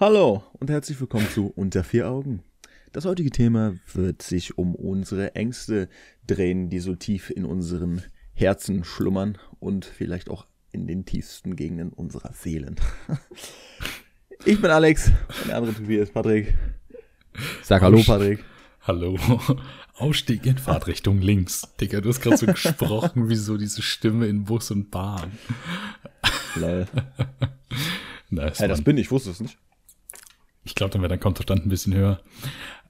Hallo und herzlich willkommen zu Unter vier Augen. Das heutige Thema wird sich um unsere Ängste drehen, die so tief in unseren Herzen schlummern und vielleicht auch in den tiefsten Gegenden unserer Seelen. Ich bin Alex und der andere Tobias Patrick. Sag Hallo, Patrick. Hallo. Ausstieg in Fahrtrichtung links. Digga, du hast gerade so gesprochen wie so diese Stimme in Bus und Bahn. Lol. nice, hey, das bin ich, wusste es nicht. Ich glaube, dann wäre dein Kontostand ein bisschen höher.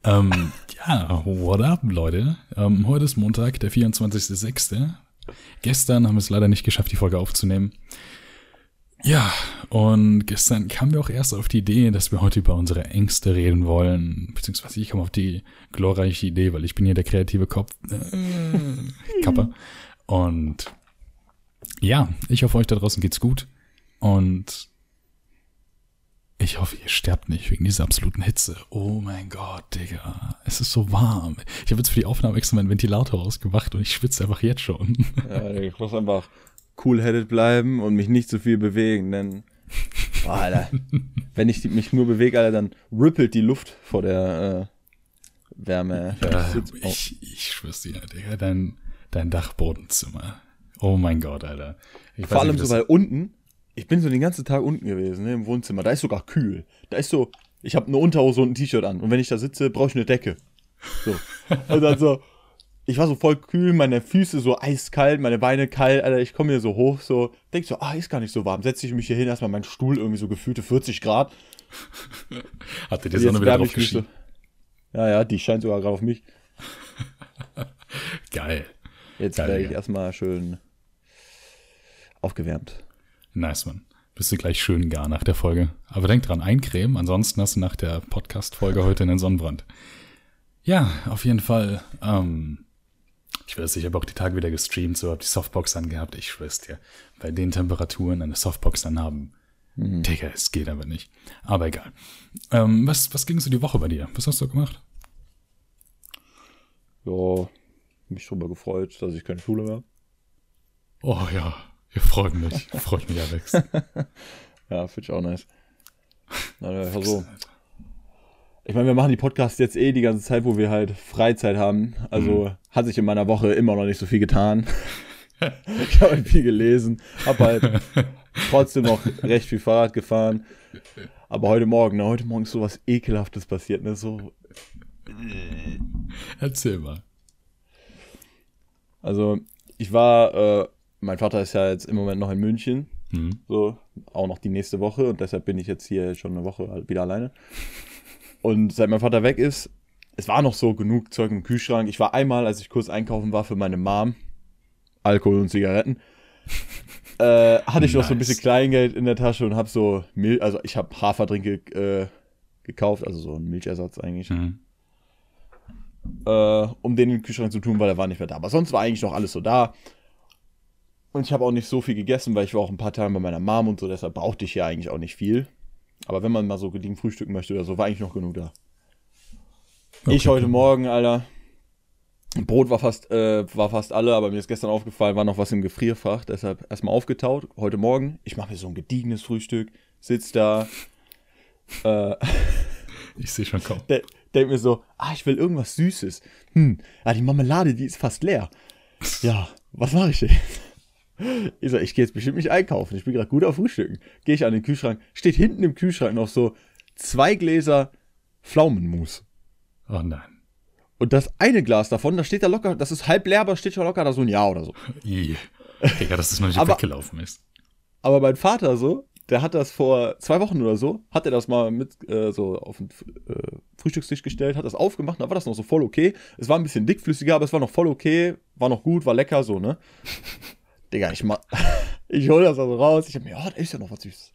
Ähm, ja, what up, Leute? Ähm, heute ist Montag, der 24.06. Gestern haben wir es leider nicht geschafft, die Folge aufzunehmen. Ja, und gestern kamen wir auch erst auf die Idee, dass wir heute über unsere Ängste reden wollen. Beziehungsweise ich komme auf die glorreiche Idee, weil ich bin hier der kreative Kopf. Äh, Kapper. Und ja, ich hoffe, euch da draußen geht's gut. Und ich hoffe, ihr sterbt nicht wegen dieser absoluten Hitze. Oh mein Gott, Digga. Es ist so warm. Ich habe jetzt für die Aufnahme extra meinen Ventilator ausgemacht und ich schwitze einfach jetzt schon. Ja, ich muss einfach cool-headed bleiben und mich nicht zu so viel bewegen, denn boah, Alter, wenn ich mich nur bewege, Alter, dann rippelt die Luft vor der äh, Wärme. Ja, ich, ich schwör's dir, Digga, dein, dein Dachbodenzimmer. Oh mein Gott, Alter. Ich Vor allem so, weil unten, ich bin so den ganzen Tag unten gewesen, ne, im Wohnzimmer, da ist sogar kühl. Da ist so, ich habe eine Unterhose und ein T-Shirt an und wenn ich da sitze, brauche ich eine Decke. So. Und dann so, ich war so voll kühl, meine Füße so eiskalt, meine Beine kalt, Alter, ich komme hier so hoch, so, denk so, ah, ist gar nicht so warm. Setze ich mich hier hin, erstmal meinen Stuhl irgendwie so gefühlte 40 Grad. Hatte die Sonne wieder drauf geschienen? Ja, ja, die scheint sogar gerade auf mich. Geil. Jetzt werde ich erstmal schön aufgewärmt. Nice, man. Bist du gleich schön gar nach der Folge. Aber denk dran, eincremen, ansonsten hast du nach der Podcast-Folge heute einen Sonnenbrand. Ja, auf jeden Fall. Ähm, ich weiß, ich habe auch die Tage wieder gestreamt, so habe die Softbox angehabt. Ich schwör's dir, bei den Temperaturen eine Softbox anhaben. Mhm. Digga, es geht aber nicht. Aber egal. Ähm, was, was ging so die Woche bei dir? Was hast du gemacht? Ja, mich drüber gefreut, dass ich keine Schule mehr habe. Oh ja, ihr freut mich. freut mich, Alex. ja, finde ich auch nice. Na, ja, so. Ich meine, wir machen die Podcasts jetzt eh die ganze Zeit, wo wir halt Freizeit haben. Also mhm. hat sich in meiner Woche immer noch nicht so viel getan. ich habe halt viel gelesen, habe halt trotzdem noch recht viel Fahrrad gefahren. Aber heute Morgen, ne, heute Morgen ist sowas Ekelhaftes passiert, ne, so. Erzähl mal. Also, ich war, äh, mein Vater ist ja jetzt im Moment noch in München, mhm. so, auch noch die nächste Woche und deshalb bin ich jetzt hier schon eine Woche wieder alleine. Und seit mein Vater weg ist, es war noch so genug Zeug im Kühlschrank. Ich war einmal, als ich kurz einkaufen war für meine Mom, Alkohol und Zigaretten, äh, hatte ich nice. noch so ein bisschen Kleingeld in der Tasche und habe so Milch, also ich habe Haferdrinke äh, gekauft, also so ein Milchersatz eigentlich. Mhm. Äh, um den in den Kühlschrank zu tun, weil er war nicht mehr da. Aber sonst war eigentlich noch alles so da. Und ich habe auch nicht so viel gegessen, weil ich war auch ein paar Tage bei meiner Mom und so, deshalb brauchte ich ja eigentlich auch nicht viel. Aber wenn man mal so gediegen frühstücken möchte oder so, war eigentlich noch genug da. Okay, ich heute. Morgen, Alter. Brot war fast, äh, war fast alle, aber mir ist gestern aufgefallen, war noch was im Gefrierfach, deshalb erstmal aufgetaut. Heute Morgen, ich mache mir so ein gediegenes Frühstück, sitz da. Äh, ich sehe schon kaum. De denk mir so, ah, ich will irgendwas Süßes. Hm, ja, die Marmelade, die ist fast leer. Ja, was mache ich denn? Ich sag, ich gehe jetzt bestimmt nicht einkaufen. Ich bin gerade gut auf Frühstücken. Gehe ich an den Kühlschrank. Steht hinten im Kühlschrank noch so zwei Gläser Pflaumenmus. Oh nein. Und das eine Glas davon, da steht da locker, das ist halb leer, aber steht schon locker da so ein Jahr oder so. Ja, dass es noch nicht aber, weggelaufen ist. Aber mein Vater so, der hat das vor zwei Wochen oder so, hat er das mal mit äh, so auf den äh, Frühstückstisch gestellt, hat das aufgemacht, da war das noch so voll okay. Es war ein bisschen dickflüssiger, aber es war noch voll okay, war noch gut, war lecker, so, ne? Digga, ich mach, ich hol das also raus. Ich hab mir, oh, da ist ja noch was Süßes.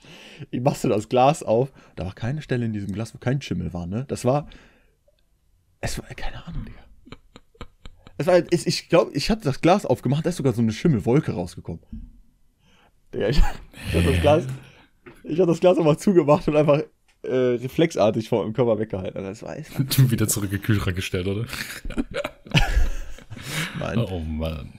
Ich mach so das Glas auf. Da war keine Stelle in diesem Glas, wo kein Schimmel war, ne? Das war, es war, keine Ahnung, Digga. Es war, ich, ich glaube, ich hatte das Glas aufgemacht, da ist sogar so eine Schimmelwolke rausgekommen. Digga, ich, ich hab das Glas, ich hab das Glas einfach zugemacht und einfach äh, reflexartig vor dem Körper weggehalten. Das war echt. Wieder zurück in den Kühlschrank gestellt, oder? Mann. Oh Mann.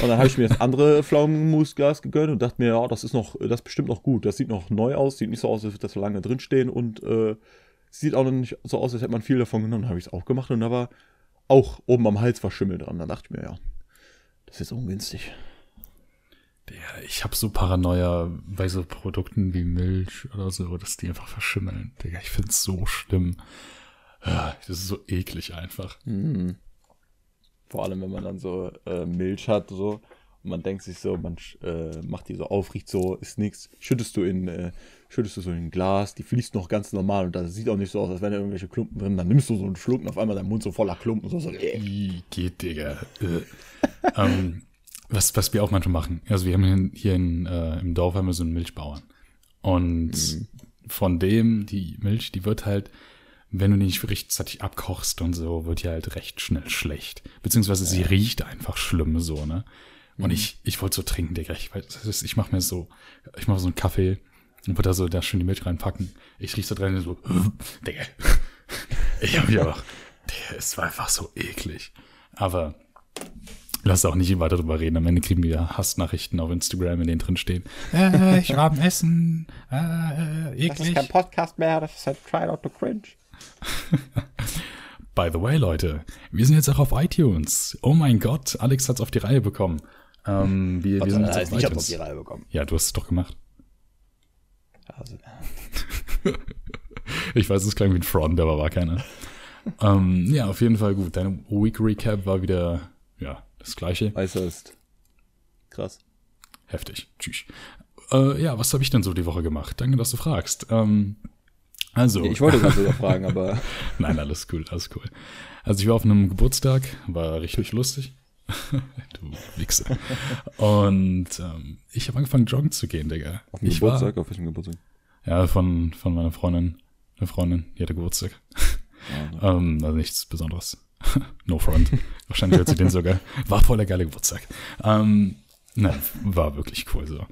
Und dann habe ich mir das andere Pflaumenmusglas gegönnt und dachte mir, ja, das ist noch, das ist bestimmt noch gut. Das sieht noch neu aus, sieht nicht so aus, als würde das so lange drinstehen und äh, sieht auch noch nicht so aus, als hätte man viel davon genommen. Habe ich es auch gemacht und da war auch oben am Hals war Schimmel dran. Dann dachte ich mir, ja, das ist ungünstig. Ja, ich habe so Paranoia bei so Produkten wie Milch oder so, dass die einfach verschimmeln. Digga, ich find's so schlimm. Das ist so eklig einfach. Mm. Vor allem, wenn man dann so äh, Milch hat, so, und man denkt sich so, man äh, macht die so auf, riecht so, ist nichts. Schüttest du in, äh, schüttest du so in ein Glas, die fließt noch ganz normal und das sieht auch nicht so aus, als wären da irgendwelche Klumpen drin. Dann nimmst du so einen Schluck und auf einmal dein Mund so voller Klumpen. So, so, Ih, geht, Digga. Äh. ähm, was, was wir auch manchmal machen. Also wir haben hier in, äh, im Dorf haben wir so einen Milchbauern. Und mhm. von dem, die Milch, die wird halt, wenn du die nicht rechtzeitig abkochst und so, wird die halt recht schnell schlecht. Beziehungsweise ja. sie riecht einfach schlimm so, ne? Und mhm. ich, ich wollte so trinken, Digga. Ich, weiß, ich mach mir so, ich mache so einen Kaffee und würde da so da schön die Milch reinpacken. Ich riech so drin und so, Digga. Ich hab mich aber, Digga, es war einfach so eklig. Aber Lass auch nicht weiter drüber reden. Am Ende kriegen wir Hassnachrichten auf Instagram, in denen drin stehen. Äh, ich war am Essen. Äh, äh, eklig. Das ist kein Podcast mehr, das ist halt Try Not to Cringe. By the way, Leute, wir sind jetzt auch auf iTunes. Oh mein Gott, Alex hat es auf die Reihe bekommen. Ähm, wir, wir sind jetzt auf ich iTunes. auf die Reihe bekommen. Ja, du hast es doch gemacht. Also. ich weiß, es klang wie ein Front, aber war keiner. ähm, ja, auf jeden Fall gut. Deine Week Recap war wieder, ja, das gleiche. Äußerst krass. Heftig. Tschüss. Äh, ja, was habe ich denn so die Woche gemacht? Danke, dass du fragst. Ähm, also. Ich wollte gerade sogar fragen, aber. Nein, alles cool, alles cool. Also ich war auf einem Geburtstag, war richtig lustig. du Wichse. Und ähm, ich habe angefangen, joggen zu gehen, Digga. Auf dem Geburtstag? War, auf welchem Geburtstag? Ja, von, von meiner Freundin. Eine Freundin, die hatte Geburtstag. Ja, ähm, also nichts Besonderes. no front. Wahrscheinlich hört sie den sogar. War voll der geile Geburtstag. Ähm, nein, war wirklich cool so.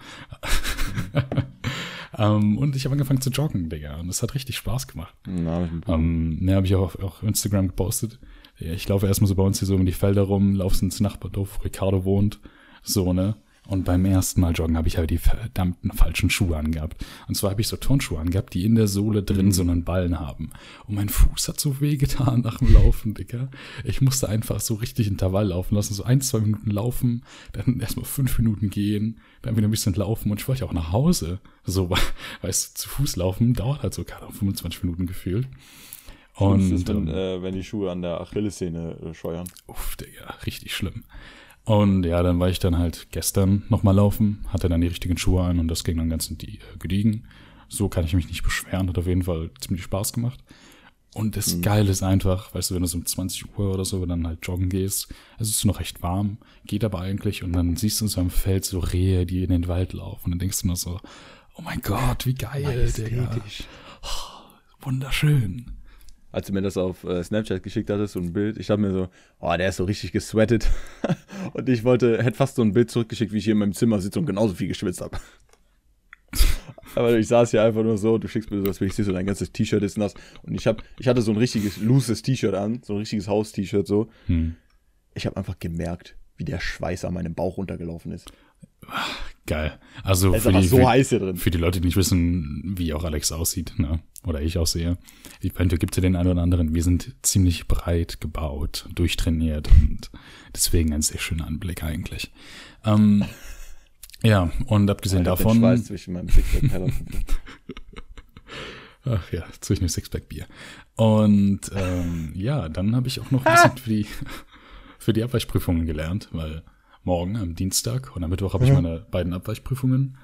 Ähm, und ich habe angefangen zu joggen, Digga. Und es hat richtig Spaß gemacht. Na, ähm, ne, habe ich auch auf Instagram gepostet. Ich laufe erstmal so bei uns hier so um die Felder rum, laufe ins Nachbardorf, wo Ricardo wohnt. So, ne? Und beim ersten Mal joggen habe ich halt die verdammten falschen Schuhe angehabt. Und zwar habe ich so Turnschuhe angehabt, die in der Sohle drin so einen Ballen haben. Und mein Fuß hat so weh getan nach dem Laufen, Dicker. Ich musste einfach so richtig Intervall laufen lassen. So ein, zwei Minuten laufen, dann erstmal fünf Minuten gehen, dann wieder ein bisschen laufen. Und ich wollte auch nach Hause. So, weißt du, zu Fuß laufen dauert halt so gerade 25 Minuten gefühlt. Und ist, wenn, ähm, äh, wenn die Schuhe an der Achillessehne äh, scheuern. Uff, Digga, richtig schlimm. Und ja, dann war ich dann halt gestern nochmal laufen, hatte dann die richtigen Schuhe an und das ging dann ganz gediegen. So kann ich mich nicht beschweren, hat auf jeden Fall ziemlich Spaß gemacht. Und das mhm. Geile ist einfach, weißt du, wenn du so um 20 Uhr oder so dann halt joggen gehst, es ist noch recht warm, geht aber eigentlich und dann siehst du so am Feld so Rehe, die in den Wald laufen und dann denkst du nur so, oh mein Gott, wie geil, Digga. Oh, wunderschön als du mir das auf äh, Snapchat geschickt hattest, so ein Bild, ich dachte mir so, oh, der ist so richtig gesweatet. und ich wollte, hätte fast so ein Bild zurückgeschickt, wie ich hier in meinem Zimmer sitze und genauso viel geschwitzt habe. Aber ich saß hier einfach nur so, du schickst mir so, ich sehe so dein ganzes T-Shirt ist nass. Und ich hab, ich hatte so ein richtiges, looses T-Shirt an, so ein richtiges Haus-T-Shirt so. Hm. Ich habe einfach gemerkt, wie der Schweiß an meinem Bauch runtergelaufen ist. Geil. Also für die, so für, für, die Leute, die nicht wissen, wie auch Alex aussieht, ne? oder ich aussehe. Ich meine, gibt ja den einen oder anderen. Wir sind ziemlich breit gebaut, durchtrainiert und deswegen ein sehr schöner Anblick eigentlich. Ähm, ja, und abgesehen oh, davon. Den Schweiß zwischen meinem Sixpack Ach ja, zwischen dem Sixpack Bier. Und ähm, ja, dann habe ich auch noch ein bisschen für die, für die Abweichprüfungen gelernt, weil morgen am Dienstag und am Mittwoch habe ich mhm. meine beiden Abweichprüfungen.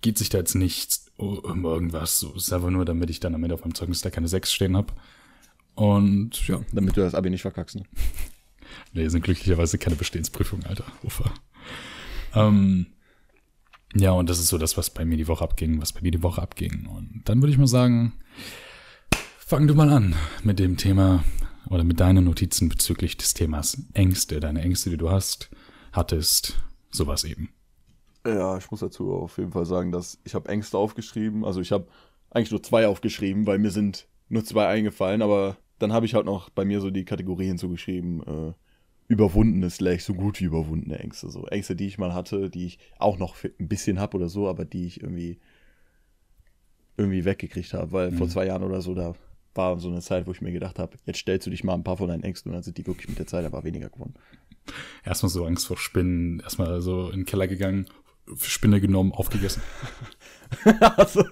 Geht sich da jetzt nicht um irgendwas, so ist einfach nur, damit ich dann am Ende auf meinem Zeugnis da keine 6 stehen habe. Und ja. Damit du das Abi nicht verkackst, ne? nee, sind glücklicherweise keine Bestehensprüfungen, Alter. Ufer. Ähm, ja, und das ist so das, was bei mir die Woche abging, was bei mir die Woche abging. Und dann würde ich mal sagen, fang du mal an mit dem Thema oder mit deinen Notizen bezüglich des Themas Ängste, deine Ängste, die du hast hattest, sowas eben. Ja, ich muss dazu auf jeden Fall sagen, dass ich habe Ängste aufgeschrieben. Also ich habe eigentlich nur zwei aufgeschrieben, weil mir sind nur zwei eingefallen, aber dann habe ich halt noch bei mir so die Kategorie hinzugeschrieben, äh, überwundene, slash so gut wie überwundene Ängste. So Ängste, die ich mal hatte, die ich auch noch ein bisschen habe oder so, aber die ich irgendwie irgendwie weggekriegt habe, weil mhm. vor zwei Jahren oder so, da war so eine Zeit, wo ich mir gedacht habe, jetzt stellst du dich mal ein paar von deinen Ängsten und dann sind die wirklich mit der Zeit aber weniger geworden. Erstmal so Angst vor Spinnen, erstmal so in den Keller gegangen, Spinne genommen, aufgegessen. also,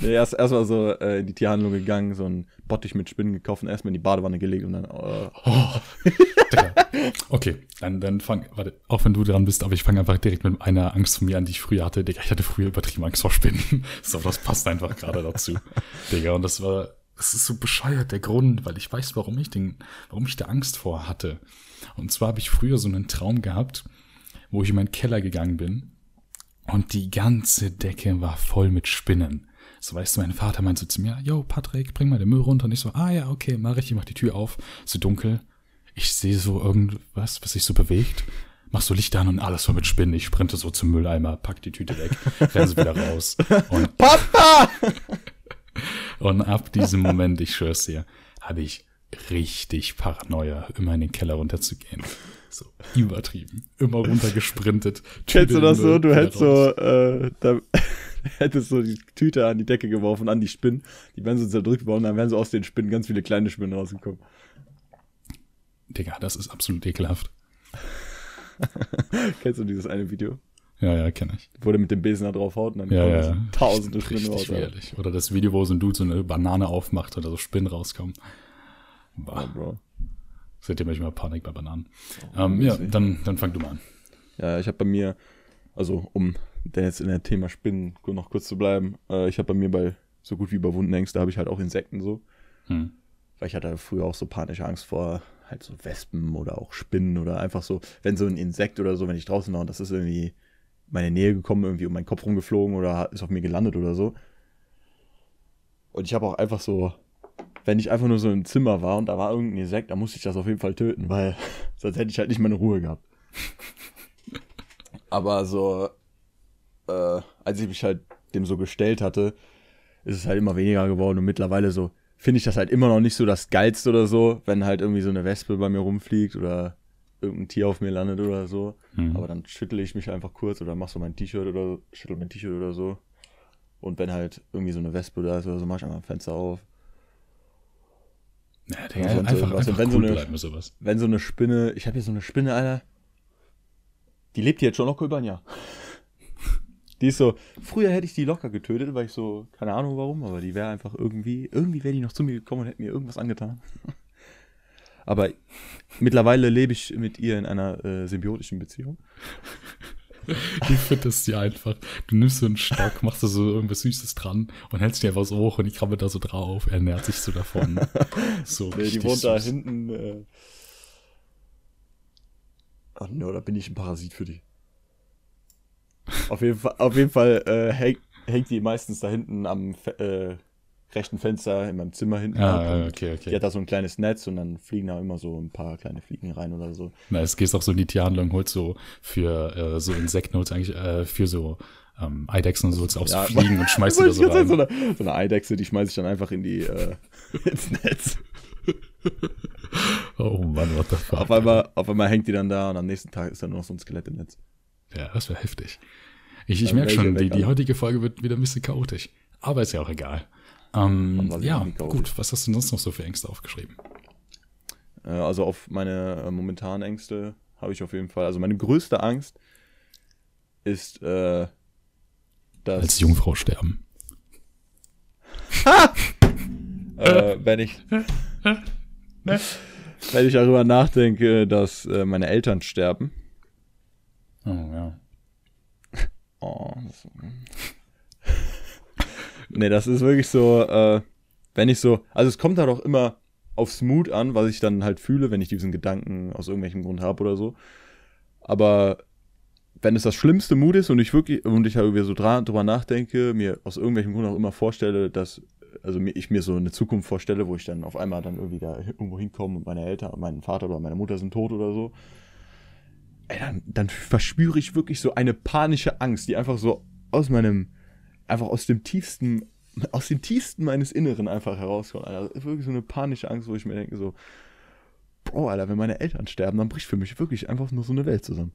nee, erst erstmal so äh, in die Tierhandlung gegangen, so ein Bottich mit Spinnen gekauft und erstmal in die Badewanne gelegt und dann. Äh, oh. okay, dann, dann fang, warte, auch wenn du dran bist, aber ich fange einfach direkt mit einer Angst von mir an, die ich früher hatte. Digga, ich hatte früher übertrieben Angst vor Spinnen. so, das passt einfach gerade dazu. Digga, und das war, das ist so bescheuert, der Grund, weil ich weiß, warum ich den, warum ich da Angst vor hatte. Und zwar habe ich früher so einen Traum gehabt, wo ich in meinen Keller gegangen bin und die ganze Decke war voll mit Spinnen. So weißt du, mein Vater meinte so zu mir, yo, Patrick, bring mal den Müll runter. Und ich so, ah ja, okay, mach ich, ich mach die Tür auf. So dunkel. Ich sehe so irgendwas, was sich so bewegt. Mach so Licht an und alles voll mit Spinnen. Ich sprinte so zum Mülleimer, pack die Tüte weg, renn sie wieder raus. Und Papa! Und ab diesem Moment, ich schwör's dir, habe ich richtig Paranoia, immer in den Keller runterzugehen. So übertrieben. Immer runtergesprintet. Kennst du das so? Du hättest so, äh, da, hättest so die Tüte an die Decke geworfen, an die Spinnen. Die wären so zerdrückt worden, dann wären so aus den Spinnen ganz viele kleine Spinnen rausgekommen. Digga, das ist absolut ekelhaft. Kennst du dieses eine Video? Ja, ja, kenne ich. Wo der mit dem Besen da drauf haut und dann ja, ja. So tausende Spinnen raus. Oder das Video, wo so ein Dude so eine Banane aufmacht oder so Spinnen rauskommen. Bah. Ja, Bro. Seitdem habe ich mal Panik bei Bananen. Oh, ähm, ja, dann, dann fang du mal an. Ja, ich habe bei mir, also um denn jetzt in der Thema Spinnen noch kurz zu bleiben, äh, ich habe bei mir bei so gut wie überwundene Ängste habe ich halt auch Insekten so. Hm. Weil ich hatte früher auch so panische Angst vor halt so Wespen oder auch Spinnen oder einfach so, wenn so ein Insekt oder so, wenn ich draußen war und das ist irgendwie meine Nähe gekommen, irgendwie um meinen Kopf rumgeflogen oder ist auf mir gelandet oder so. Und ich habe auch einfach so wenn ich einfach nur so im Zimmer war und da war irgendein Insekt, dann musste ich das auf jeden Fall töten, weil sonst hätte ich halt nicht meine Ruhe gehabt. Aber so, äh, als ich mich halt dem so gestellt hatte, ist es halt immer weniger geworden und mittlerweile so finde ich das halt immer noch nicht so das Geilste oder so, wenn halt irgendwie so eine Wespe bei mir rumfliegt oder irgendein Tier auf mir landet oder so. Mhm. Aber dann schüttle ich mich einfach kurz oder mach so mein T-Shirt oder schüttel mein T-Shirt oder so. Und wenn halt irgendwie so eine Wespe da ist oder so, mach ich einfach ein Fenster auf. Ja, Digga, also einfach, was, einfach wenn, cool so eine, sowas. wenn so eine Spinne, ich habe hier so eine Spinne, Alter, die lebt jetzt schon locker über ein Jahr. Die ist so, früher hätte ich die locker getötet, weil ich so, keine Ahnung warum, aber die wäre einfach irgendwie, irgendwie wäre die noch zu mir gekommen und hätte mir irgendwas angetan. Aber mittlerweile lebe ich mit ihr in einer äh, symbiotischen Beziehung. Ich finde das ja einfach. Du nimmst so einen Stock, machst da so irgendwas Süßes dran und hältst dir was hoch und ich krabbel da so drauf. Er nährt sich so davon. So nee, die wohnt süß. da hinten. Äh... Ach ne, oder bin ich ein Parasit für die? auf jeden Fall, auf jeden Fall äh, hängt, hängt die meistens da hinten am äh, rechten Fenster in meinem Zimmer hinten. Ah, okay, okay. Die hat da so ein kleines Netz und dann fliegen da immer so ein paar kleine Fliegen rein oder so. Na, es gehst auch so in die Tierhandlung, holst so für äh, so Insekten, holst eigentlich äh, für so ähm, Eidechsen und so, holst auch so ja, Fliegen und schmeißt die da so rein. So eine, so eine Eidechse, die schmeiß ich dann einfach in die, äh, ins Netz. oh Mann, what the fuck. Auf einmal, auf einmal hängt die dann da und am nächsten Tag ist dann nur noch so ein Skelett im Netz. Ja, das wäre heftig. Ich, ich merke schon, die, die heutige Folge wird wieder ein bisschen chaotisch. Aber ist ja auch egal. Ähm, ja, gut. Was hast du sonst noch so für Ängste aufgeschrieben? Äh, also auf meine äh, momentanen Ängste habe ich auf jeden Fall. Also meine größte Angst ist, äh, dass. Als Jungfrau sterben. äh, wenn ich. wenn ich darüber nachdenke, dass äh, meine Eltern sterben. Oh, ja. Oh, das, nee, das ist wirklich so, äh, wenn ich so, also es kommt da doch immer aufs Mut an, was ich dann halt fühle, wenn ich diesen Gedanken aus irgendwelchem Grund habe oder so. Aber wenn es das schlimmste Mut ist und ich wirklich, und ich halt irgendwie so drüber nachdenke, mir aus irgendwelchem Grund auch immer vorstelle, dass, also ich mir so eine Zukunft vorstelle, wo ich dann auf einmal dann irgendwie da irgendwo hinkomme und meine Eltern, mein Vater oder meine Mutter sind tot oder so. Ey, dann, dann verspüre ich wirklich so eine panische Angst, die einfach so aus meinem, einfach aus dem tiefsten, aus dem tiefsten meines Inneren einfach herauskommt. Also wirklich so eine panische Angst, wo ich mir denke, so, Bro, Alter, wenn meine Eltern sterben, dann bricht für mich wirklich einfach nur so eine Welt zusammen.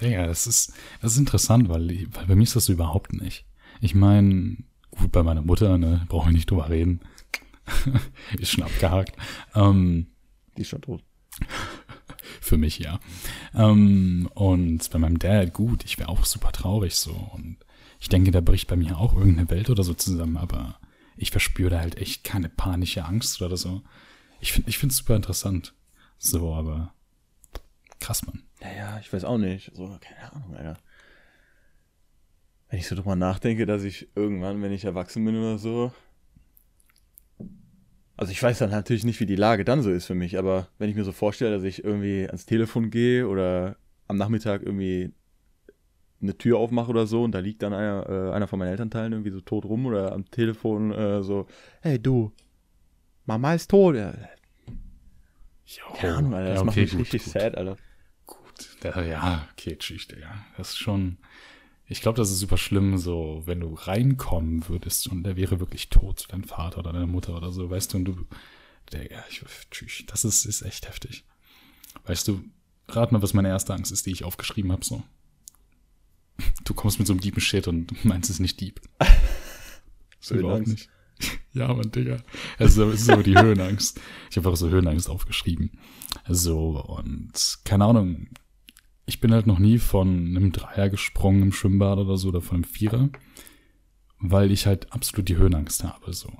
Digga, das ist, das ist interessant, weil, weil bei mir ist das so überhaupt nicht. Ich meine, gut, bei meiner Mutter, ne, brauchen wir nicht drüber reden. ist schon abgehakt. Ähm, Die ist schon tot. für mich, ja. Ähm, und bei meinem Dad, gut, ich wäre auch super traurig so. Und ich denke, da bricht bei mir auch irgendeine Welt oder so zusammen, aber ich verspüre da halt echt keine panische Angst oder so. Ich finde ich es super interessant. So, aber krass, Mann. Naja, ich weiß auch nicht. So, keine Ahnung, Alter. Wenn ich so drüber nachdenke, dass ich irgendwann, wenn ich erwachsen bin oder so. Also ich weiß dann natürlich nicht, wie die Lage dann so ist für mich, aber wenn ich mir so vorstelle, dass ich irgendwie ans Telefon gehe oder am Nachmittag irgendwie eine Tür aufmache oder so und da liegt dann einer, äh, einer von meinen Elternteilen irgendwie so tot rum oder am Telefon äh, so, hey du, Mama ist tot. Ja, keine Ahnung, Alter, das Ja, macht okay, mich gut, richtig gut. sad, Alter. Gut, da, ja, okay, tschüss, Digga. Das ist schon. Ich glaube, das ist super schlimm, so, wenn du reinkommen würdest und der wäre wirklich tot, dein Vater oder deine Mutter oder so, weißt du, und du. Digga, ich, tschüss, das ist, ist echt heftig. Weißt du, rat mal, was meine erste Angst ist, die ich aufgeschrieben habe, so. Du kommst mit so einem deepen Shit und meinst es nicht deep. So überhaupt nicht. Ja, Mann, Digga. Also, es ist so die Höhenangst. Ich habe einfach so Höhenangst aufgeschrieben. So, und keine Ahnung. Ich bin halt noch nie von einem Dreier gesprungen im Schwimmbad oder so oder von einem Vierer, weil ich halt absolut die Höhenangst habe, so.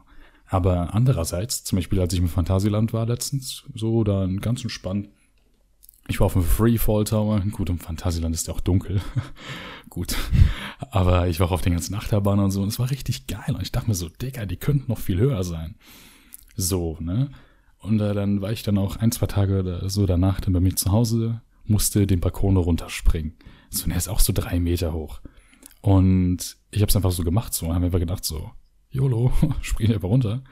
Aber andererseits, zum Beispiel, als ich im Phantasialand war letztens, so, dann ganz entspannt. Ich war auf dem Freefall Tower. Gut, im Phantasialand ist ja auch dunkel. Gut. Aber ich war auch auf den ganzen Achterbahnen und so. Und es war richtig geil. Und ich dachte mir so, Digga, die könnten noch viel höher sein. So, ne? Und äh, dann war ich dann auch ein, zwei Tage so danach dann bei mir zu Hause, musste den Balkon runterspringen. So, und er ist auch so drei Meter hoch. Und ich habe es einfach so gemacht, so, und habe einfach gedacht, so, YOLO, spring einfach runter.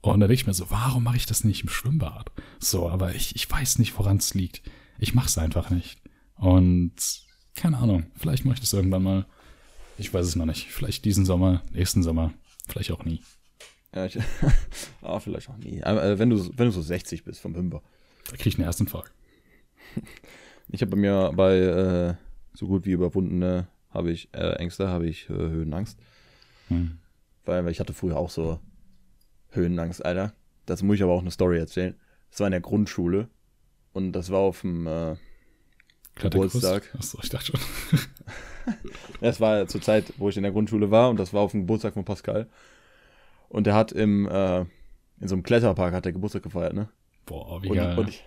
Und dann denke ich mir so, warum mache ich das nicht im Schwimmbad? So, aber ich, ich weiß nicht, woran es liegt. Ich mache es einfach nicht. Und keine Ahnung, vielleicht mache ich das irgendwann mal. Ich weiß es noch nicht. Vielleicht diesen Sommer, nächsten Sommer, vielleicht auch nie. Ja, ich, ah, vielleicht auch nie. Aber äh, wenn du, wenn du so 60 bist vom Wimper. Da kriege ich einen Herzinfarkt. Ich habe bei mir bei äh, so gut wie überwundene habe ich äh, Ängste, habe ich äh, Höhenangst. Hm. Weil, weil ich hatte früher auch so Höhenangst, Alter. Dazu muss ich aber auch eine Story erzählen. Das war in der Grundschule und das war auf dem äh? Geburtstag. Achso, ich dachte schon. Das war zur Zeit, wo ich in der Grundschule war und das war auf dem Geburtstag von Pascal. Und der hat im, äh, in so einem Kletterpark hat der Geburtstag gefeiert, ne? Boah, wie Und, geil. und ich,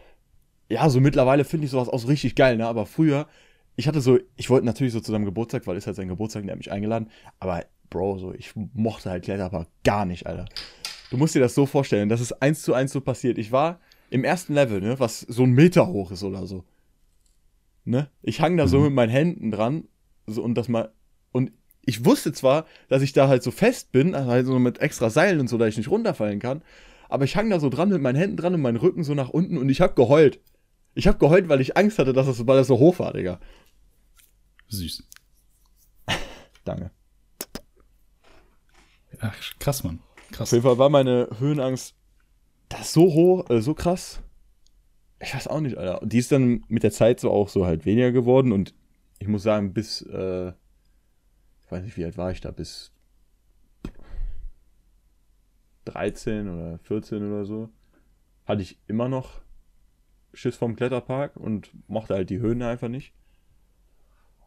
ja, so mittlerweile finde ich sowas auch so richtig geil, ne? Aber früher, ich hatte so, ich wollte natürlich so zu seinem Geburtstag, weil ist halt sein Geburtstag, der hat mich eingeladen. Aber, Bro, so, ich mochte halt Kletterpark gar nicht, Alter. Du musst dir das so vorstellen, das ist eins zu eins so passiert. Ich war im ersten Level, ne, was so ein Meter hoch ist oder so. Ne? Ich hang da so Mhm. mit meinen Händen dran so, und das mal. Und ich wusste zwar, dass ich da halt so fest bin, also halt so mit extra Seilen und so, dass ich nicht runterfallen kann. Aber ich hang da so dran mit meinen Händen dran und meinen Rücken so nach unten und ich hab geheult. Ich hab geheult, weil ich Angst hatte, dass das, weil das so hoch war, Digga. Süß. Danke. Ach, krass, Mann. Krass. Auf jeden Fall war meine Höhenangst das so hoch, äh, so krass. Ich weiß auch nicht, Alter. Und die ist dann mit der Zeit so auch so halt weniger geworden und ich muss sagen, bis, äh, ich weiß nicht, wie alt war ich da, bis 13 oder 14 oder so, hatte ich immer noch Schiss vom Kletterpark und mochte halt die Höhen einfach nicht.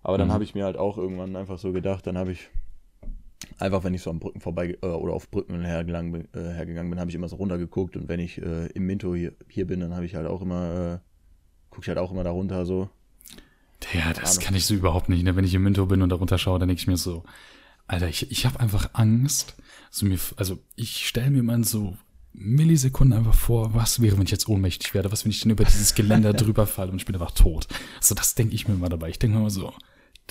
Aber dann Mhm. habe ich mir halt auch irgendwann einfach so gedacht, dann habe ich einfach, wenn ich so am Brücken vorbei äh, oder auf Brücken hergegangen bin, äh, hergegangen bin habe ich immer so runtergeguckt und wenn ich äh, im Minto hier, hier bin, dann habe ich halt auch immer, äh, gucke ich halt auch immer da runter so. Ja, das kann ich so überhaupt nicht. Ne? Wenn ich im Minto bin und da runterschaue, dann denke ich mir so, Alter, ich, ich habe einfach Angst. So mir, also ich stelle mir mal so Millisekunden einfach vor, was wäre, wenn ich jetzt ohnmächtig werde? Was, wenn ich dann über dieses Geländer drüber falle und ich bin einfach tot? So, das denke ich mir immer dabei. Ich denke mir immer so,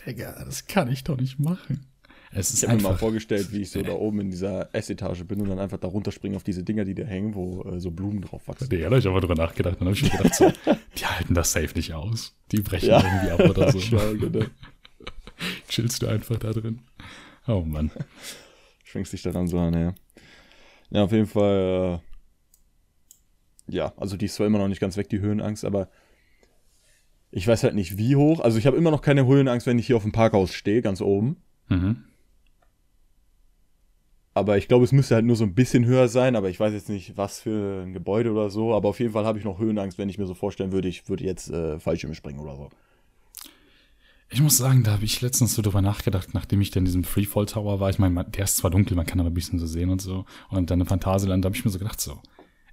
Digga, das kann ich doch nicht machen. Es ist Ich habe mir mal vorgestellt, wie ich so da oben in dieser Essetage bin und dann einfach da runterspringe auf diese Dinger, die da hängen, wo äh, so Blumen drauf wachsen. Digga, da hab ich aber drüber nachgedacht. Dann habe ich mir gedacht, so, die halten das safe nicht aus. Die brechen Ja. irgendwie ab oder so. Schau, genau. Chillst du einfach da drin. Oh Mann. Schwingst dich daran so an, ja. Ja, auf jeden Fall, ja, also die ist zwar immer noch nicht ganz weg, die Höhenangst, aber ich weiß halt nicht, wie hoch. Also ich habe immer noch keine Höhenangst, wenn ich hier auf dem Parkhaus stehe, ganz oben. Mhm. Aber ich glaube, es müsste halt nur so ein bisschen höher sein, aber ich weiß jetzt nicht, was für ein Gebäude oder so. Aber auf jeden Fall habe ich noch Höhenangst, wenn ich mir so vorstellen würde, ich würde jetzt äh, Fallschirm springen oder so. Ich muss sagen, da habe ich letztens so drüber nachgedacht, nachdem ich dann in diesem Freefall Tower war. Ich meine, der ist zwar dunkel, man kann aber ein bisschen so sehen und so. Und dann in Phantasialand, da habe ich mir so gedacht, so,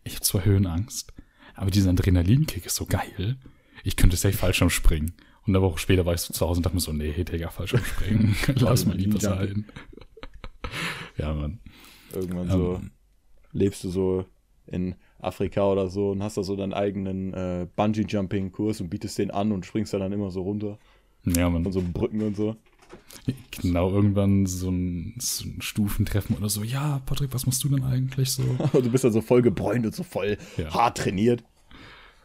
ich habe zwar Höhenangst, aber dieser Adrenalinkick ist so geil. Ich könnte safe Fallschirm springen. Und eine Woche später war ich so zu Hause und dachte mir so, nee, Digga, Fallschirm springen. Lass mal lieber sein. ja, Mann. Irgendwann so Ähm. lebst du so in Afrika oder so und hast da so deinen eigenen äh, Bungee-Jumping-Kurs und bietest den an und springst da dann immer so runter Ja, Mann. von so Brücken und so. Genau, irgendwann so ein, so ein Stufentreffen oder so. Ja, Patrick, was machst du denn eigentlich so? Du bist dann so voll gebräunt und so voll Ja. hart trainiert.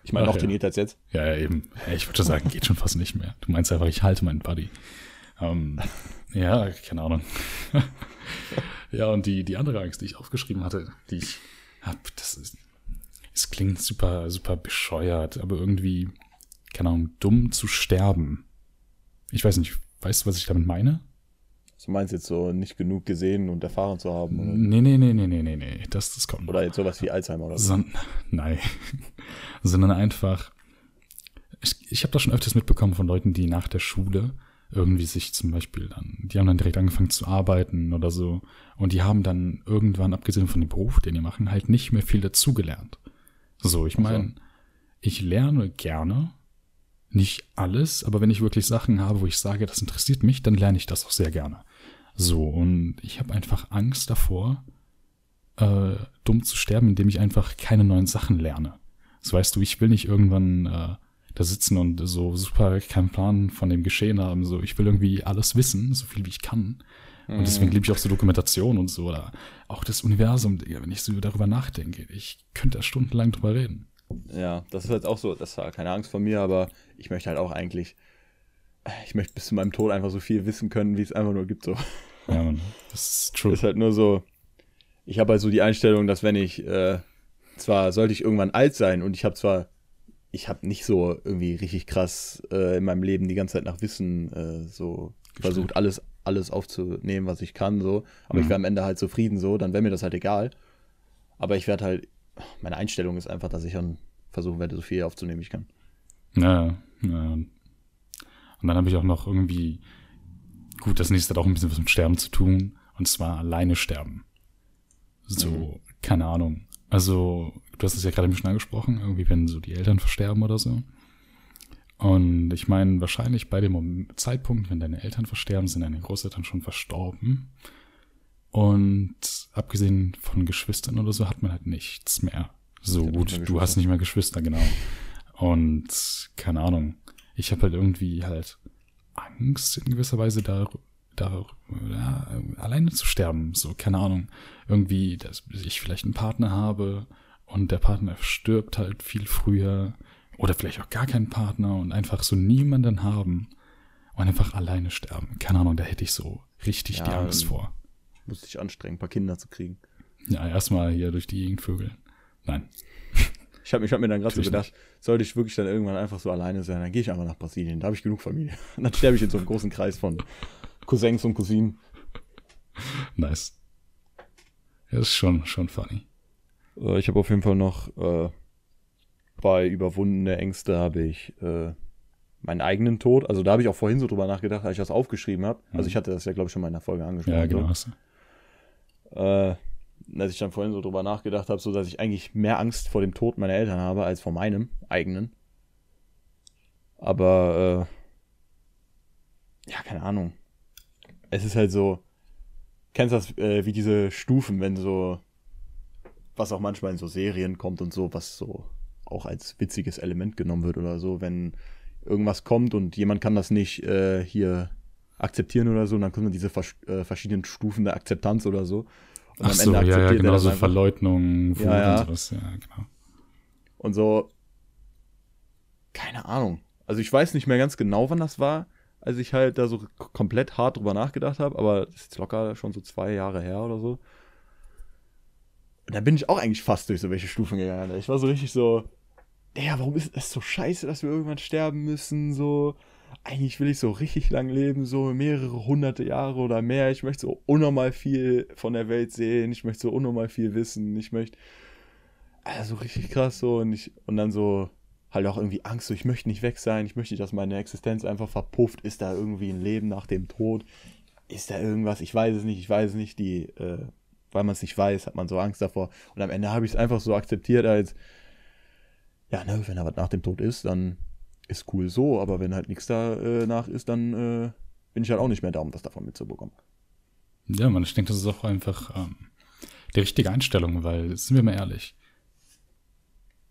Ich meine, noch ja. trainiert als jetzt. Ja, ja, eben. Ich würde sagen, geht schon fast nicht mehr. Du meinst einfach, ich halte meinen Buddy. Ähm, ja, keine Ahnung. ja, und die, die andere Angst, die ich aufgeschrieben hatte, die ich hab, das ist, es klingt super, super bescheuert, aber irgendwie, keine Ahnung, dumm zu sterben. Ich weiß nicht, weißt du, was ich damit meine? Du meinst jetzt so nicht genug gesehen und erfahren zu haben oder, Nee, nee, nee, nee, nee, nee, nee, das, das kommt. oder jetzt sowas wie Alzheimer oder so. Nein. Sondern einfach, ich, ich habe das schon öfters mitbekommen von Leuten, die nach der Schule irgendwie sich zum Beispiel dann, die haben dann direkt angefangen zu arbeiten oder so. Und die haben dann irgendwann, abgesehen von dem Beruf, den die machen, halt nicht mehr viel dazugelernt. So, ich meine, ich lerne gerne, nicht alles, aber wenn ich wirklich Sachen habe, wo ich sage, das interessiert mich, dann lerne ich das auch sehr gerne. So, und ich habe einfach Angst davor, äh, dumm zu sterben, indem ich einfach keine neuen Sachen lerne. So weißt du, ich will nicht irgendwann äh, da sitzen und so super keinen Plan von dem Geschehen haben. So, ich will irgendwie alles wissen, so viel wie ich kann. Und deswegen liebe ich auch so Dokumentation und so oder auch das Universum, Digga, wenn ich so darüber nachdenke. Ich könnte da stundenlang drüber reden. Ja, das ist halt auch so, das war keine Angst vor mir, aber ich möchte halt auch eigentlich, ich möchte bis zu meinem Tod einfach so viel wissen können, wie es einfach nur gibt. So. Ja, man, das ist true. ist halt nur so, ich habe halt so die Einstellung, dass wenn ich, äh, zwar sollte ich irgendwann alt sein und ich habe zwar, ich habe nicht so irgendwie richtig krass äh, in meinem Leben die ganze Zeit nach Wissen äh, so versucht, alles, alles aufzunehmen, was ich kann, so, aber ich Mhm. wäre am Ende halt zufrieden, so, dann wäre mir das halt egal. Aber ich werde halt, meine Einstellung ist einfach, dass ich dann versuchen werde, so viel aufzunehmen, wie ich kann. Ja, ja. Und dann habe ich auch noch irgendwie, gut, das nächste hat auch ein bisschen was mit Sterben zu tun, und zwar alleine sterben. So, Mhm. keine Ahnung. Also, du hast es ja gerade ein bisschen angesprochen, irgendwie, wenn so die Eltern versterben oder so. Und ich meine, wahrscheinlich bei dem Zeitpunkt, wenn deine Eltern versterben, sind deine Großeltern schon verstorben. Und abgesehen von Geschwistern oder so hat man halt nichts mehr. So gut, du hast nicht mehr Geschwister, genau. Und keine Ahnung. Ich habe halt irgendwie halt Angst in gewisser Weise da, da ja, alleine zu sterben. So, keine Ahnung. Irgendwie, dass ich vielleicht einen Partner habe und der Partner stirbt halt viel früher. Oder vielleicht auch gar keinen Partner und einfach so niemanden haben und einfach alleine sterben. Keine Ahnung, da hätte ich so richtig Ja, die Angst vor. Muss dich anstrengen, ein paar Kinder zu kriegen. Ja, erstmal hier durch die Gegend vögeln. Nein. Ich habe ich hab mir dann gerade so gedacht, sollte ich wirklich dann irgendwann einfach so alleine sein, dann gehe ich einfach nach Brasilien, da habe ich genug Familie. Und dann sterbe ich in so einem großen Kreis von Cousins und Cousinen. Nice. Ja, ist schon, schon funny. Äh, Ich habe auf jeden Fall noch äh, bei überwundene Ängste habe ich äh, meinen eigenen Tod. Also da habe ich auch vorhin so drüber nachgedacht, als ich das aufgeschrieben habe. Also ich hatte das ja, glaube ich, schon mal in der Folge angesprochen. Ja, genau. So. Äh, als ich dann vorhin so drüber nachgedacht habe, so dass ich eigentlich mehr Angst vor dem Tod meiner Eltern habe als vor meinem eigenen. Aber äh, ja, keine Ahnung. Es ist halt so. Kennst du das äh, wie diese Stufen, wenn so was auch manchmal in so Serien kommt und so, was so auch als witziges Element genommen wird oder so, wenn irgendwas kommt und jemand kann das nicht äh, hier akzeptieren oder so, und dann kommen diese vers äh, verschiedenen Stufen der Akzeptanz oder so. Und Ach so, ja, ja, er genau, das so. Verleugnung, Wut Ja, ja. und sowas. Ja, genau. Und so, keine Ahnung. Also ich weiß nicht mehr ganz genau, wann das war, als ich halt da so komplett hart drüber nachgedacht habe, aber das ist jetzt locker schon so zwei Jahre her oder so. Und da bin ich auch eigentlich fast durch so welche Stufen gegangen. Ich war so richtig so, ja, warum ist das so scheiße, dass wir irgendwann sterben müssen? So, eigentlich will ich so richtig lang leben, so mehrere hunderte Jahre oder mehr. Ich möchte so unnormal viel von der Welt sehen. Ich möchte so unnormal viel wissen. Ich möchte, also richtig krass so. Und, ich, und dann so, halt auch irgendwie Angst, so ich möchte nicht weg sein. Ich möchte dass meine Existenz einfach verpufft. Ist da irgendwie ein Leben nach dem Tod? Ist da irgendwas? Ich weiß es nicht. Ich weiß es nicht. Die, äh, weil man es nicht weiß, hat man so Angst davor. Und am Ende habe ich es einfach so akzeptiert als, ja, ne, wenn da was nach dem Tod ist, dann ist cool so, aber wenn halt nichts danach äh, ist, dann äh, bin ich halt auch nicht mehr da, um das davon mitzubekommen. Ja, man, ich denke, das ist auch einfach ähm, die richtige Einstellung, weil, sind wir mal ehrlich,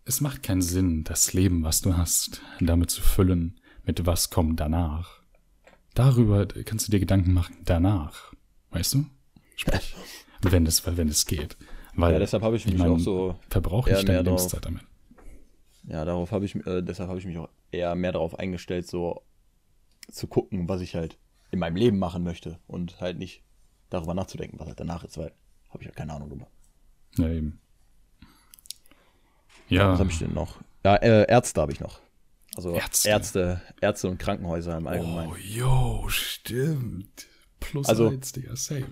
es macht keinen Sinn, das Leben, was du hast, damit zu füllen, mit was kommt danach. Darüber kannst du dir Gedanken machen, danach. Weißt du? Sprich. wenn es, wenn es geht. Weil, ja, deshalb habe ich mich ich mein, auch so. Verbrauche ich deine Lebenszeit damit. Ja, darauf habe ich, äh, deshalb habe ich mich auch eher mehr darauf eingestellt, so zu gucken, was ich halt in meinem Leben machen möchte und halt nicht darüber nachzudenken, was halt danach ist, weil habe ich halt keine Ahnung drüber. Ja, eben. Ja. Was habe ich denn noch? Ja, äh, Ärzte habe ich noch. Also Ärzte. Ärzte, Ärzte und Krankenhäuser im Allgemeinen. Oh, yo, stimmt. Plus also, eins, Digga, same.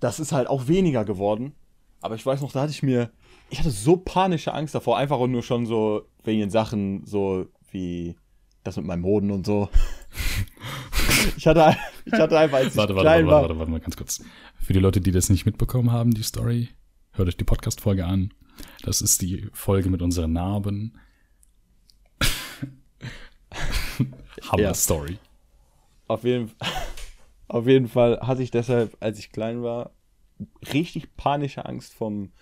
Das ist halt auch weniger geworden. Aber ich weiß noch, da hatte ich mir ich hatte so panische Angst davor, einfach nur schon so wegen den Sachen, so wie das mit meinem Hoden und so. ich, hatte, ich hatte einfach, als warte, ich warte, klein warte, war. Warte, warte, mal ganz kurz. Für die Leute, die das nicht mitbekommen haben, die Story, hört euch die Podcast-Folge an. Das ist die Folge mit unseren Narben. Hammer ja. Story. Auf jeden, auf jeden Fall hatte ich deshalb, als ich klein war, richtig panische Angst vom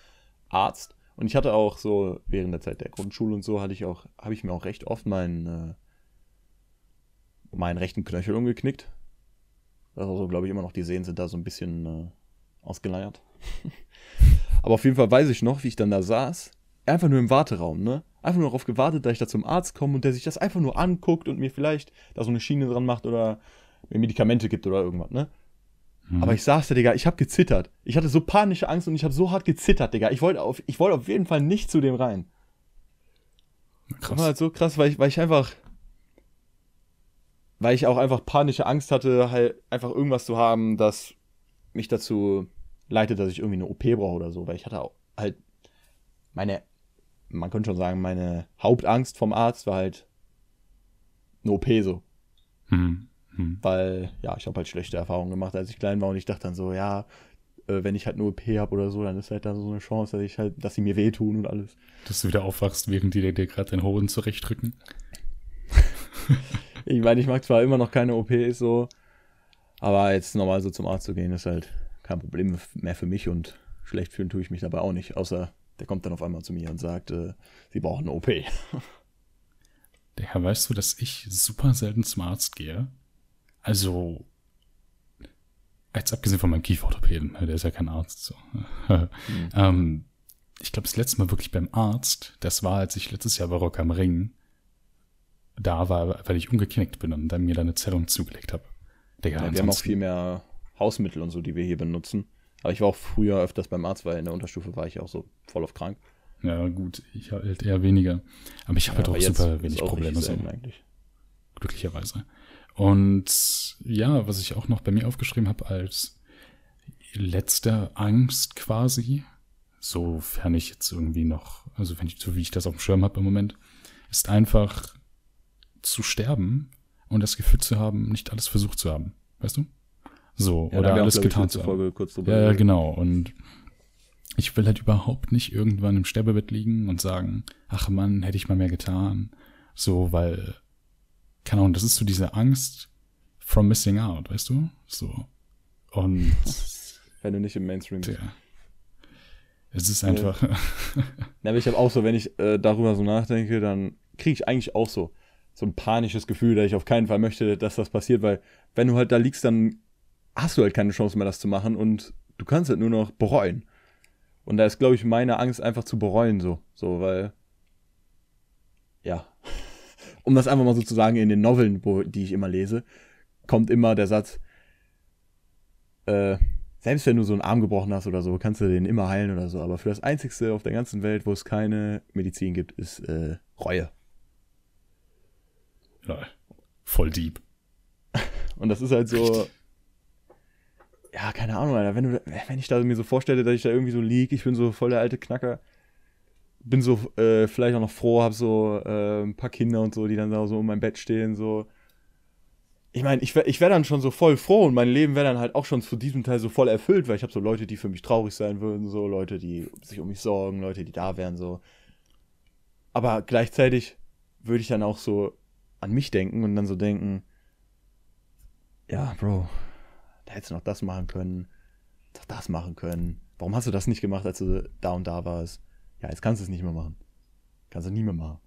Arzt. Und ich hatte auch so, während der Zeit der Grundschule und so, hatte ich auch, habe ich mir auch recht oft meinen, äh, meinen rechten Knöchel umgeknickt. Also, glaube ich, immer noch die Sehnen sind da so ein bisschen äh, ausgeleiert. Aber auf jeden Fall weiß ich noch, wie ich dann da saß. Einfach nur im Warteraum, ne? Einfach nur darauf gewartet, dass ich da zum Arzt komme und der sich das einfach nur anguckt und mir vielleicht da so eine Schiene dran macht oder mir Medikamente gibt oder irgendwas, ne? Mhm. Aber ich saß da, Digga, ich habe gezittert. Ich hatte so panische Angst und ich habe so hart gezittert, Digga. Ich wollte auf, ich wollte auf jeden Fall nicht zu dem rein. Krass. Das war halt so krass, weil ich, weil ich einfach, weil ich auch einfach panische Angst hatte, halt einfach irgendwas zu haben, das mich dazu leitet, dass ich irgendwie eine OP brauche oder so, weil ich hatte auch halt meine, man könnte schon sagen, meine Hauptangst vom Arzt war halt eine OP so. Mhm. Hm. Weil, ja, ich habe halt schlechte Erfahrungen gemacht, als ich klein war und ich dachte dann so, ja, äh, wenn ich halt nur OP habe oder so, dann ist halt da so eine Chance, dass ich halt, dass sie mir wehtun und alles. Dass du wieder aufwachst, während die dir gerade den Hoden zurechtdrücken. ich meine, ich mag zwar immer noch keine OPs so, aber jetzt normal so zum Arzt zu gehen, ist halt kein Problem mehr für mich und schlecht fühlen tue ich mich dabei auch nicht, außer der kommt dann auf einmal zu mir und sagt, äh, sie brauchen eine OP. Der Herr, weißt du, dass ich super selten zum Arzt gehe? Also, jetzt abgesehen von meinem Kieferorthopäden, ne, der ist ja kein Arzt. So. mhm. ähm, ich glaube, das letzte Mal wirklich beim Arzt, das war, als ich letztes Jahr bei Rock am Ring da war, weil ich umgeknickt bin und dann mir da eine Zerrung zugelegt habe. Ja, wir haben auch viel mehr Hausmittel und so, die wir hier benutzen. Aber ich war auch früher öfters beim Arzt, weil in der Unterstufe war ich auch so voll auf krank. Ja, gut, ich halt eher weniger. Aber ich habe ja, halt auch super wenig Probleme. So. Eigentlich. Glücklicherweise. Und ja, was ich auch noch bei mir aufgeschrieben habe als letzte Angst quasi, sofern ich jetzt irgendwie noch, also wenn ich, so wie ich das auf dem Schirm habe im Moment, ist einfach zu sterben und das Gefühl zu haben, nicht alles versucht zu haben. Weißt du? So, ja, oder alles auch, getan zu haben. ja, ja, genau. Und ich will halt überhaupt nicht irgendwann im Sterbebett liegen und sagen, ach Mann, hätte ich mal mehr getan. So, weil keine Ahnung, das ist so diese Angst from missing out, weißt du? So. Und. wenn du nicht im Mainstream bist. Ja. Es ist einfach. Ja, aber ich habe auch so, wenn ich äh, darüber so nachdenke, dann kriege ich eigentlich auch so, so ein panisches Gefühl, dass ich auf keinen Fall möchte, dass das passiert, weil wenn du halt da liegst, dann hast du halt keine Chance mehr, das zu machen und du kannst halt nur noch bereuen. Und da ist, glaube ich, meine Angst einfach zu bereuen, so. So, weil. Ja um das einfach mal so zu sagen, in den Noveln, wo, die ich immer lese, kommt immer der Satz, äh, selbst wenn du so einen Arm gebrochen hast oder so, kannst du den immer heilen oder so. Aber für das Einzigste auf der ganzen Welt, wo es keine Medizin gibt, ist äh, Reue. Ja, voll deep. Und das ist halt so. Ja, keine Ahnung, Alter. Wenn, du, wenn ich da mir so vorstelle, dass ich da irgendwie so lieg, ich bin so voll der alte Knacker. Bin so äh, vielleicht auch noch froh, hab so äh, ein paar Kinder und so, die dann da so um mein Bett stehen, so. Ich meine, ich wäre ich wär dann schon so voll froh und mein Leben wäre dann halt auch schon zu diesem Teil so voll erfüllt, weil ich habe so Leute, die für mich traurig sein würden, so Leute, die sich um mich sorgen, Leute, die da wären, so. Aber gleichzeitig würde ich dann auch so an mich denken und dann so denken, ja, Bro, da hättest du noch das machen können, doch das machen können. Warum hast du das nicht gemacht, als du da und da warst? Ja, jetzt kannst du es nicht mehr machen. Kannst du nie mehr machen.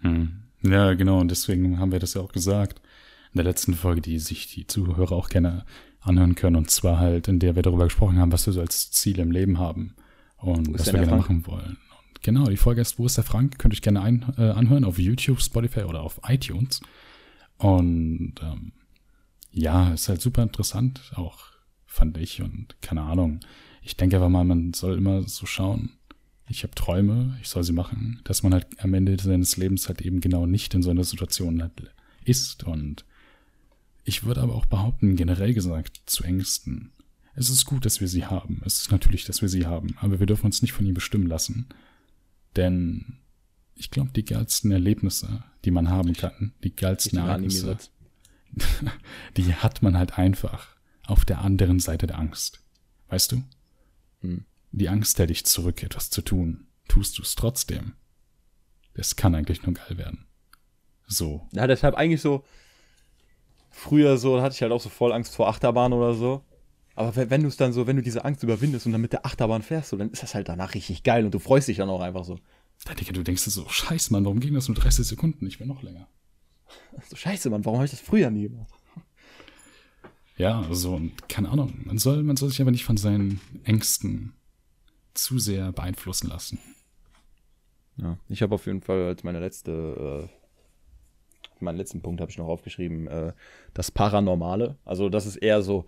Hm. Ja, genau, und deswegen haben wir das ja auch gesagt in der letzten Folge, die sich die Zuhörer auch gerne anhören können, und zwar halt, in der wir darüber gesprochen haben, was wir so als Ziel im Leben haben und was wir gerne Frank? machen wollen. Und genau, die Folge ist, wo ist der Frank? Könnt ihr euch gerne ein, äh, anhören auf YouTube, Spotify oder auf iTunes. Und ähm, ja, ist halt super interessant, auch fand ich und keine Ahnung. Ich denke aber mal, man soll immer so schauen. Ich habe Träume, ich soll sie machen, dass man halt am Ende seines Lebens halt eben genau nicht in so einer Situation halt ist. Und ich würde aber auch behaupten, generell gesagt, zu Ängsten. Es ist gut, dass wir sie haben. Es ist natürlich, dass wir sie haben, aber wir dürfen uns nicht von ihnen bestimmen lassen. Denn ich glaube, die geilsten Erlebnisse, die man haben kann, die geilsten Ereignisse, die hat man halt einfach auf der anderen Seite der Angst. Weißt du? Hm. Die Angst hält dich zurück, etwas zu tun. Tust du es trotzdem. Das kann eigentlich nur geil werden. So. Ja, deshalb eigentlich so, früher so, hatte ich halt auch so voll Angst vor Achterbahn oder so. Aber wenn, du es dann so, wenn du diese Angst überwindest und dann mit der Achterbahn fährst, so, dann ist das halt danach richtig geil und du freust dich dann auch einfach so. Da, Digga, du denkst dir so, scheiße, Mann, warum ging das nur 30 Sekunden? Ich will noch länger. So, scheiße, Mann, warum habe ich das früher nie gemacht? Ja, also, keine Ahnung. Man soll, man soll sich aber nicht von seinen Ängsten zu sehr beeinflussen lassen. Ja, ich habe auf jeden Fall als meine letzte, äh, meinen letzten Punkt habe ich noch aufgeschrieben, äh, das Paranormale. Also, das ist eher so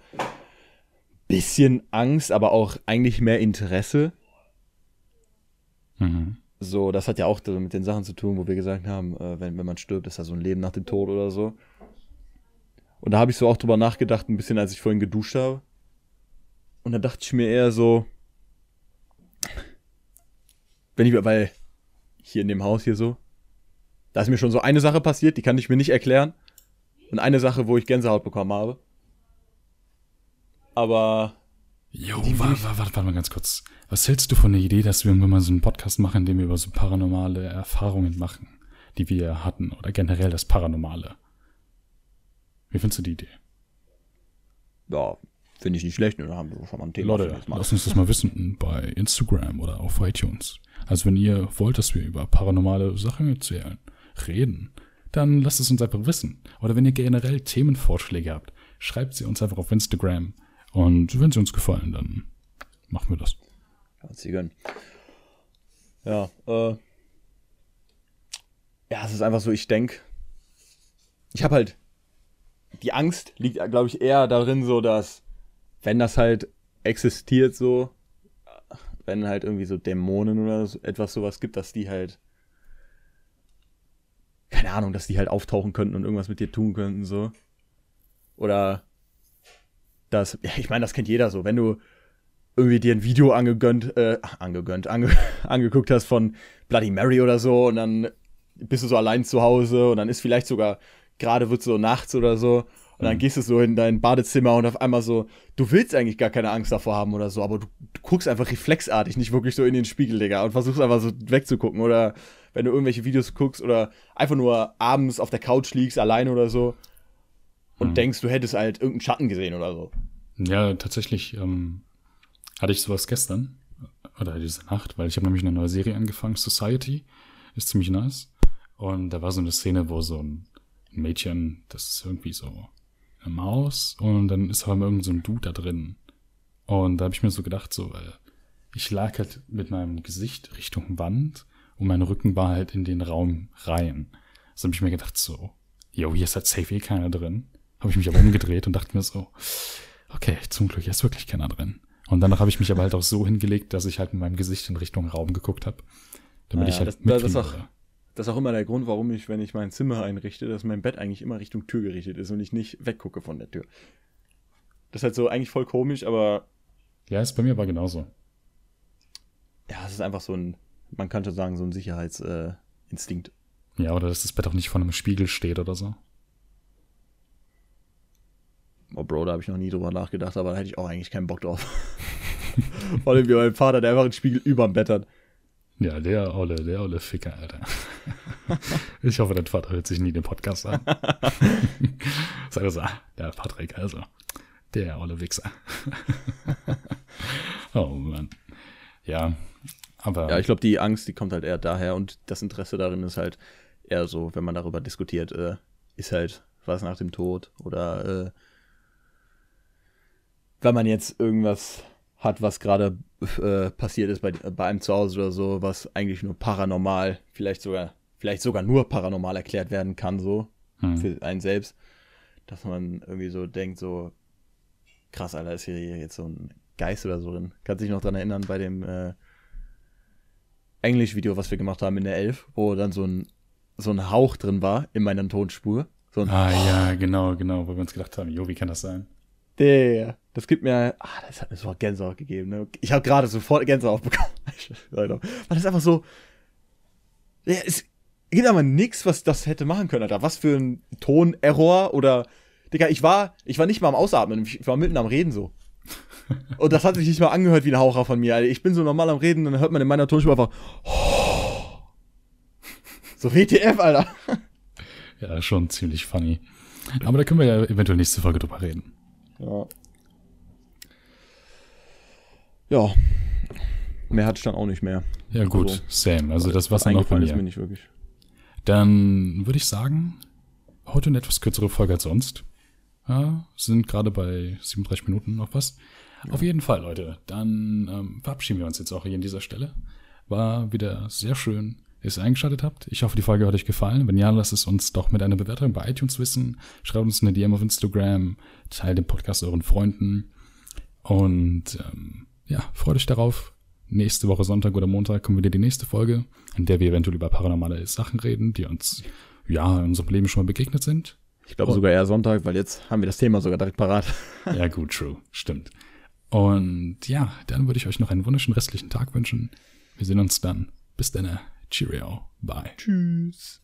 bisschen Angst, aber auch eigentlich mehr Interesse. Mhm. So, das hat ja auch mit den Sachen zu tun, wo wir gesagt haben, äh, wenn, wenn man stirbt, ist da so ein Leben nach dem Tod oder so. Und da habe ich so auch drüber nachgedacht, ein bisschen, als ich vorhin geduscht habe. Und da dachte ich mir eher so, wenn ich, weil hier in dem Haus hier so, da ist mir schon so eine Sache passiert, die kann ich mir nicht erklären. Und eine Sache, wo ich Gänsehaut bekommen habe. Aber Jo, warte, warte, warte mal ganz kurz. Was hältst du von der Idee, dass wir irgendwann mal so einen Podcast machen, in dem wir über so paranormale Erfahrungen machen, die wir hatten oder generell das Paranormale? Wie findest du die Idee? Ja, finde ich nicht schlecht, oder haben wir schon mal ein Thema. Leute, lass uns das mal wissen bei Instagram oder auf iTunes. Also wenn ihr wollt, dass wir über paranormale Sachen erzählen, reden, dann lasst es uns einfach wissen. Oder wenn ihr generell Themenvorschläge habt, schreibt sie uns einfach auf Instagram und wenn sie uns gefallen, dann machen wir das. Kannst sie gönnen. Ja, äh. Ja, es ist einfach so, ich denke, ich habe halt, die Angst liegt, glaube ich, eher darin, so dass, wenn das halt existiert, so, wenn halt irgendwie so Dämonen oder so, etwas sowas gibt, dass die halt, keine Ahnung, dass die halt auftauchen könnten und irgendwas mit dir tun könnten, so. Oder dass, ich meine, das kennt jeder so, wenn du irgendwie dir ein Video angegönnt, äh, angegönnt, ange, angeguckt hast von Bloody Mary oder so und dann bist du so allein zu Hause und dann ist vielleicht sogar, gerade wird so nachts oder so und dann mhm. gehst du so in dein Badezimmer und auf einmal so, du willst eigentlich gar keine Angst davor haben oder so, aber du, du guckst einfach reflexartig, nicht wirklich so in den Spiegel, Digga, und versuchst einfach so wegzugucken oder wenn du irgendwelche Videos guckst oder einfach nur abends auf der Couch liegst, alleine oder so und mhm. denkst, du hättest halt irgendeinen Schatten gesehen oder so. Ja, tatsächlich ähm, hatte ich sowas gestern oder diese Nacht, weil ich habe nämlich eine neue Serie angefangen, Society, ist ziemlich nice. Und da war so eine Szene, wo so ein Mädchen, das ist irgendwie so eine Maus und dann ist aber irgend so ein Dude da drin. Und da habe ich mir so gedacht, so, weil ich lag halt mit meinem Gesicht Richtung Wand und mein Rücken war halt in den Raum rein. So habe ich mir gedacht, so, yo, hier ist halt safe eh keiner drin. Habe ich mich aber umgedreht und dachte mir so, okay, zum Glück ist wirklich keiner drin. Und danach habe ich mich aber halt auch so hingelegt, dass ich halt mit meinem Gesicht in Richtung Raum geguckt habe. Damit Naja, ich halt das- das auch- Das ist auch immer der Grund, warum ich, wenn ich mein Zimmer einrichte, dass mein Bett eigentlich immer Richtung Tür gerichtet ist und ich nicht weggucke von der Tür. Das ist halt so eigentlich voll komisch, aber Ja, ist bei mir aber genauso. ja, es ist einfach so ein, man könnte sagen, so ein Sicherheitsinstinkt. Äh. Ja, oder dass das Bett auch nicht vor einem Spiegel steht oder so. Oh, Bro, da habe ich noch nie drüber nachgedacht, aber da hätte ich auch eigentlich keinen Bock drauf. Vor allem wie mein Vater, der einfach einen Spiegel überm Bett hat. Ja, der olle, der olle Ficker, Alter. Ich hoffe, dein Vater hört sich nie den Podcast an. Sag so, ah, der Patrick, also, der olle Wichser. Oh Mann. Ja, aber Ja, ich glaube, die Angst, die kommt halt eher daher und das Interesse darin ist halt eher so, wenn man darüber diskutiert, äh, ist halt was nach dem Tod oder äh, wenn man jetzt irgendwas hat, was gerade äh, passiert ist bei, bei einem zu Hause oder so, was eigentlich nur paranormal, vielleicht sogar, vielleicht sogar nur paranormal erklärt werden kann, so hm, für einen selbst, dass man irgendwie so denkt, so krass, Alter, ist hier jetzt so ein Geist oder so drin. Kannst dich noch dran erinnern bei dem äh, Englisch-Video, was wir gemacht haben in der Elf, wo dann so ein, so ein Hauch drin war in meiner Tonspur. So ein ah ja, genau, genau, wo wir uns gedacht haben, jo, wie kann das sein? Der, das gibt mir, ah, das hat mir sofort Gänsehaut gegeben. Ne? Ich habe gerade sofort Gänsehaut bekommen. Weil das ist einfach so, ja, es gibt aber nichts, was das hätte machen können, Alter. Was für ein Tonerror oder, Digga, ich war, ich war nicht mal am Ausatmen, ich war mitten am Reden so. Und das hat sich nicht mal angehört wie ein Haucher von mir, Alter. Ich bin so normal am Reden und dann hört man in meiner Tonspur einfach, so WTF, Alter. Ja, schon ziemlich funny. Aber da können wir ja eventuell nächste Folge drüber reden. Ja. Ja. Mehr hatte ich dann auch nicht mehr. Ja, gut, Also, same. Also das war's dann auch bei Eingefallen ist mir. mir nicht wirklich. Dann würde ich sagen, heute eine etwas kürzere Folge als sonst. Ja, sind gerade bei 37 Minuten noch was. Auf jeden Fall, Leute. Dann ähm, verabschieden wir uns jetzt auch hier an dieser Stelle. War wieder sehr schön, dass ihr eingeschaltet habt. Ich hoffe, die Folge hat euch gefallen. Wenn ja, lasst es uns doch mit einer Bewertung bei iTunes wissen. Schreibt uns eine DM auf Instagram. Teilt den Podcast euren Freunden. Und ähm, ja, freut euch darauf. Nächste Woche Sonntag oder Montag kommen wieder die nächste Folge, in der wir eventuell über paranormale Sachen reden, die uns ja in unserem Leben schon mal begegnet sind. Ich glaube sogar eher Sonntag, weil jetzt haben wir das Thema sogar direkt parat. Ja, gut, true. Stimmt. Und ja, dann würde ich euch noch einen wunderschönen restlichen Tag wünschen. Wir sehen uns dann. Bis dann. Cheerio. Bye. Tschüss.